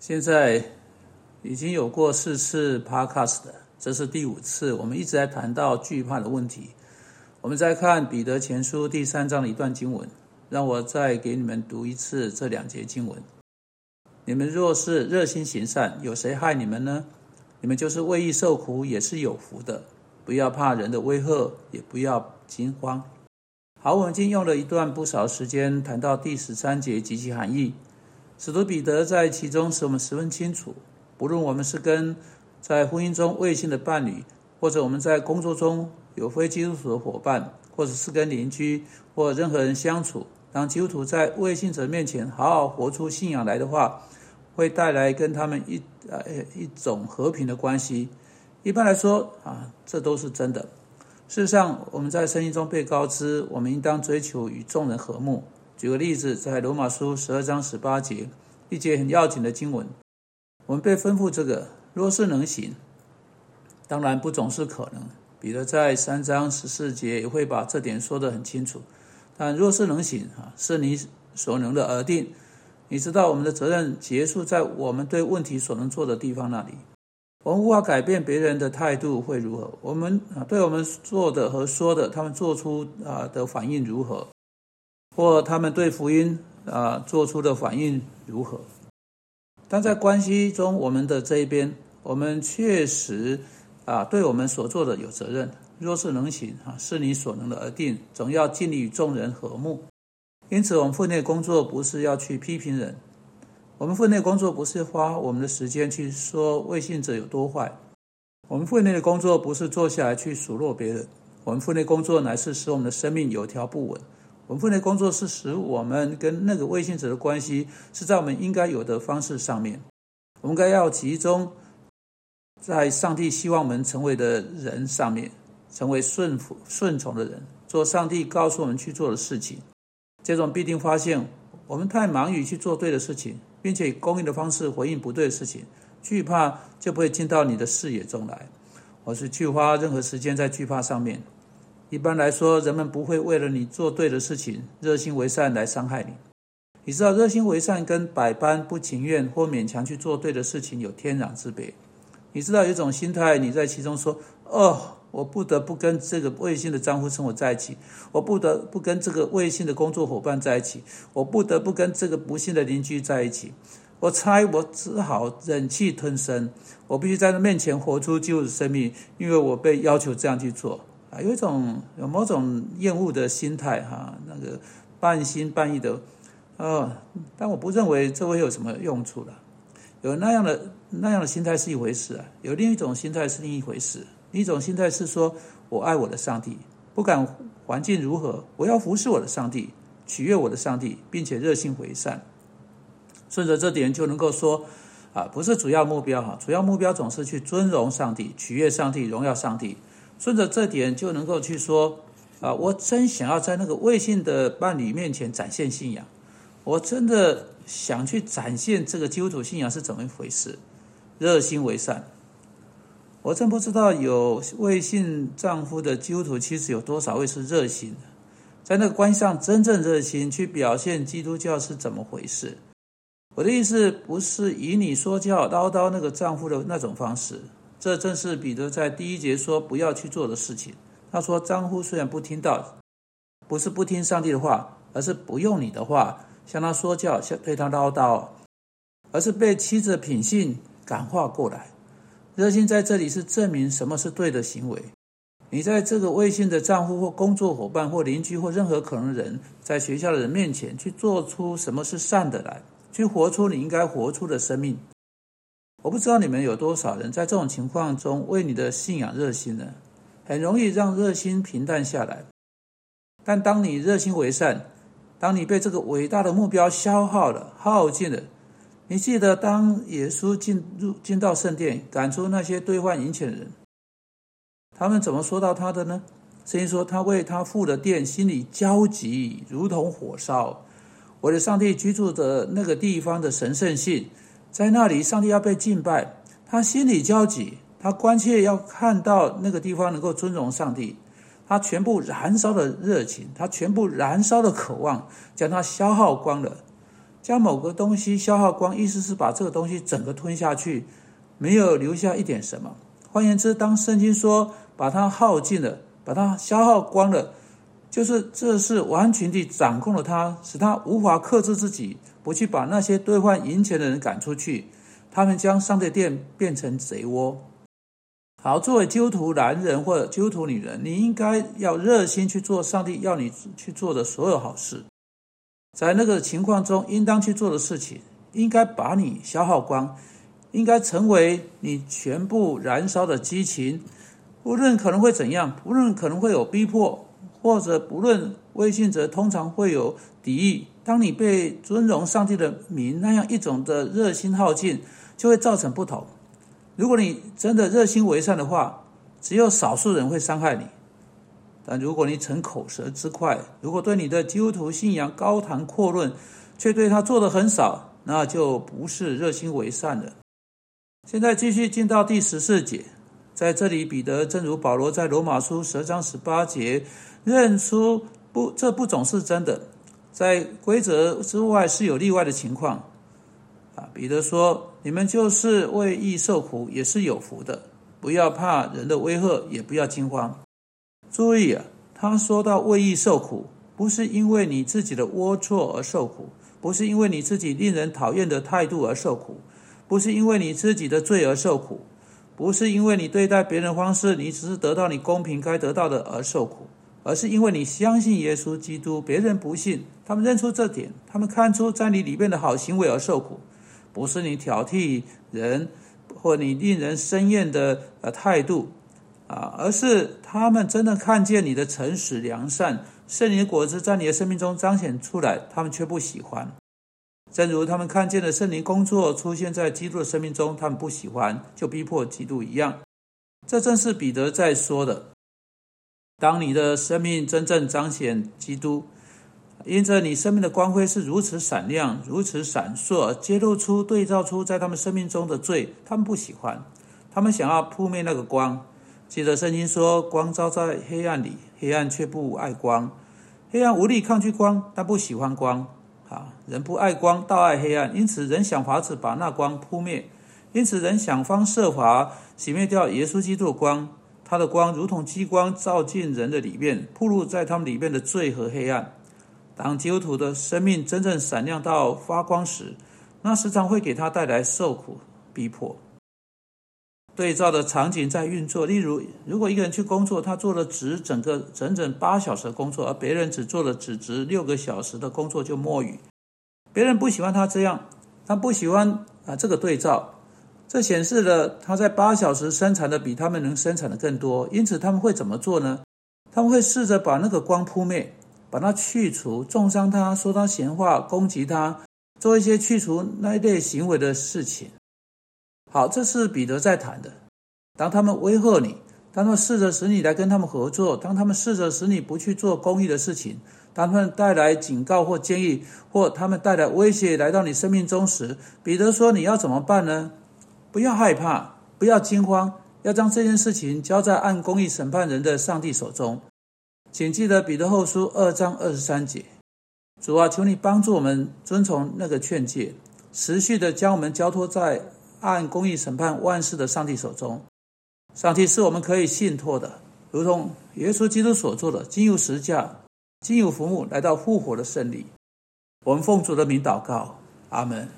现在已经有过四次 podcast，这是第五次。我们一直在谈到惧怕的问题。我们再看彼得前书第三章的一段经文，让我再给你们读一次这两节经文。你们若是热心行善，有谁害你们呢？你们就是为义受苦，也是有福的。不要怕人的威吓，也不要惊慌。好，我们今天用了一段不少时间谈到第十三节及其含义。使徒彼得在其中使我们十分清楚，不论我们是跟在婚姻中未信的伴侣，或者我们在工作中有非基督徒的伙伴，或者是跟邻居或任何人相处，当基督徒在未信者面前好好活出信仰来的话，会带来跟他们一呃一种和平的关系。一般来说啊，这都是真的。事实上，我们在圣经中被告知，我们应当追求与众人和睦。举个例子，在罗马书十二章十八节，一节很要紧的经文，我们被吩咐这个：若是能行，当然不总是可能。彼得在三章十四节也会把这点说得很清楚。但若是能行啊，是你所能的而定。你知道，我们的责任结束在我们对问题所能做的地方那里。我们无法改变别人的态度会如何，我们啊，对我们做的和说的，他们做出啊的反应如何。或他们对福音啊做出的反应如何？但在关系中，我们的这一边，我们确实啊对我们所做的有责任。若是能行啊，是你所能的而定，总要尽力与众人和睦。因此，我们分内工作不是要去批评人，我们分内工作不是花我们的时间去说未信者有多坏，我们分内的工作不是坐下来去数落别人，我们分内工作乃是使我们的生命有条不紊。我们分内工作是使我们跟那个微信者的关系是在我们应该有的方式上面。我们该要集中在上帝希望我们成为的人上面，成为顺服顺从的人，做上帝告诉我们去做的事情。这种必定发现，我们太忙于去做对的事情，并且以公益的方式回应不对的事情，惧怕就不会进到你的视野中来。我是去花任何时间在惧怕上面。一般来说，人们不会为了你做对的事情、热心为善来伤害你。你知道，热心为善跟百般不情愿或勉强去做对的事情有天壤之别。你知道，有一种心态，你在其中说：“哦，我不得不跟这个卫星的丈夫生活在一起，我不得不跟这个卫星的工作伙伴在一起，我不得不跟这个不幸的邻居在一起。我猜，我只好忍气吞声，我必须在他面前活出救的生命，因为我被要求这样去做。”啊，有一种有某种厌恶的心态哈，那个半心半意的，呃，但我不认为这会有什么用处了。有那样的那样的心态是一回事啊，有另一种心态是另一回事。一种心态是说我爱我的上帝，不管环境如何，我要服侍我的上帝，取悦我的上帝，并且热心为善。顺着这点就能够说啊，不是主要目标哈，主要目标总是去尊荣上帝，取悦上帝，荣耀上帝。顺着这点就能够去说，啊，我真想要在那个未信的伴侣面前展现信仰，我真的想去展现这个基督徒信仰是怎么一回事，热心为善。我真不知道有未信丈夫的基督徒其实有多少位是热心的，在那个关系上真正热心去表现基督教是怎么回事。我的意思不是以你说教唠叨那个丈夫的那种方式。这正是彼得在第一节说不要去做的事情。他说：“丈夫虽然不听到，不是不听上帝的话，而是不用你的话向他说教，向对他唠叨，而是被妻子的品性感化过来。热心在这里是证明什么是对的行为。你在这个微信的丈夫或工作伙伴或邻居或任何可能人，在学校的人面前去做出什么是善的来，去活出你应该活出的生命。”我不知道你们有多少人在这种情况中为你的信仰热心呢？很容易让热心平淡下来。但当你热心为善，当你被这个伟大的目标消耗了、耗尽了，你记得当耶稣进入进到圣殿，赶出那些兑换银钱的人，他们怎么说到他的呢？圣经说他为他父的殿心里焦急，如同火烧。我的上帝居住的那个地方的神圣性。在那里，上帝要被敬拜，他心里焦急，他关切要看到那个地方能够尊荣上帝，他全部燃烧的热情，他全部燃烧的渴望，将它消耗光了。将某个东西消耗光，意思是把这个东西整个吞下去，没有留下一点什么。换言之，当圣经说把它耗尽了，把它消耗光了，就是这是完全地掌控了他，使他无法克制自己，不去把那些兑换银钱的人赶出去。他们将上帝殿变成贼窝。好，作为基督徒男人或者基督徒女人，你应该要热心去做上帝要你去做的所有好事。在那个情况中，应当去做的事情，应该把你消耗光，应该成为你全部燃烧的激情。无论可能会怎样，无论可能会有逼迫，或者不论微信者通常会有敌意。当你被尊荣上帝的名那样一种的热心耗尽，就会造成不同。如果你真的热心为善的话，只有少数人会伤害你。但如果你逞口舌之快，如果对你的基督徒信仰高谈阔论，却对他做的很少，那就不是热心为善的。现在继续进到第十四节，在这里，彼得正如保罗在罗马书十章十八节认出不，这不总是真的，在规则之外是有例外的情况。啊，彼得说：“你们就是为义受苦，也是有福的。不要怕人的威吓，也不要惊慌。”注意啊，他说到为义受苦，不是因为你自己的龌龊而受苦，不是因为你自己令人讨厌的态度而受苦，不是因为你自己的罪而受苦，不是因为你对待别人方式你只是得到你公平该得到的而受苦，而是因为你相信耶稣基督，别人不信，他们认出这点，他们看出在你里面的好行为而受苦，不是你挑剔人或你令人生厌的呃态度。啊，而是他们真的看见你的诚实良善，圣灵的果子在你的生命中彰显出来，他们却不喜欢。正如他们看见了圣灵工作出现在基督的生命中，他们不喜欢，就逼迫基督一样。这正是彼得在说的。当你的生命真正彰显基督，因着你生命的光辉是如此闪亮、如此闪烁，揭露出、对照出在他们生命中的罪，他们不喜欢，他们想要扑灭那个光。记得圣经说：“光照在黑暗里，黑暗却不爱光。黑暗无力抗拒光，但不喜欢光。啊，人不爱光，倒爱黑暗。因此，人想法子把那光扑灭。因此，人想方设法洗灭掉耶稣基督的光。他的光如同激光照进人的里面，暴露在他们里面的罪和黑暗。当基督徒的生命真正闪亮到发光时，那时常会给他带来受苦逼迫。”对照的场景在运作，例如，如果一个人去工作，他做了值整个整整八小时的工作，而别人只做了只值六个小时的工作就摸鱼，别人不喜欢他这样，他不喜欢啊这个对照，这显示了他在八小时生产的比他们能生产的更多，因此他们会怎么做呢？他们会试着把那个光扑灭，把它去除，重伤他，说他闲话，攻击他，做一些去除那一类行为的事情。好，这是彼得在谈的。当他们威吓你，当他们试着使你来跟他们合作，当他们试着使你不去做公益的事情，当他们带来警告或建议，或他们带来威胁来到你生命中时，彼得说：“你要怎么办呢？不要害怕，不要惊慌，要将这件事情交在按公义审判人的上帝手中。”请记得彼得后书二章二十三节：“主啊，求你帮助我们遵从那个劝诫，持续的将我们交托在。”按公义审判万事的上帝手中，上帝是我们可以信托的，如同耶稣基督所做的，经由十架，经由服务来到复活的胜利。我们奉主的名祷告，阿门。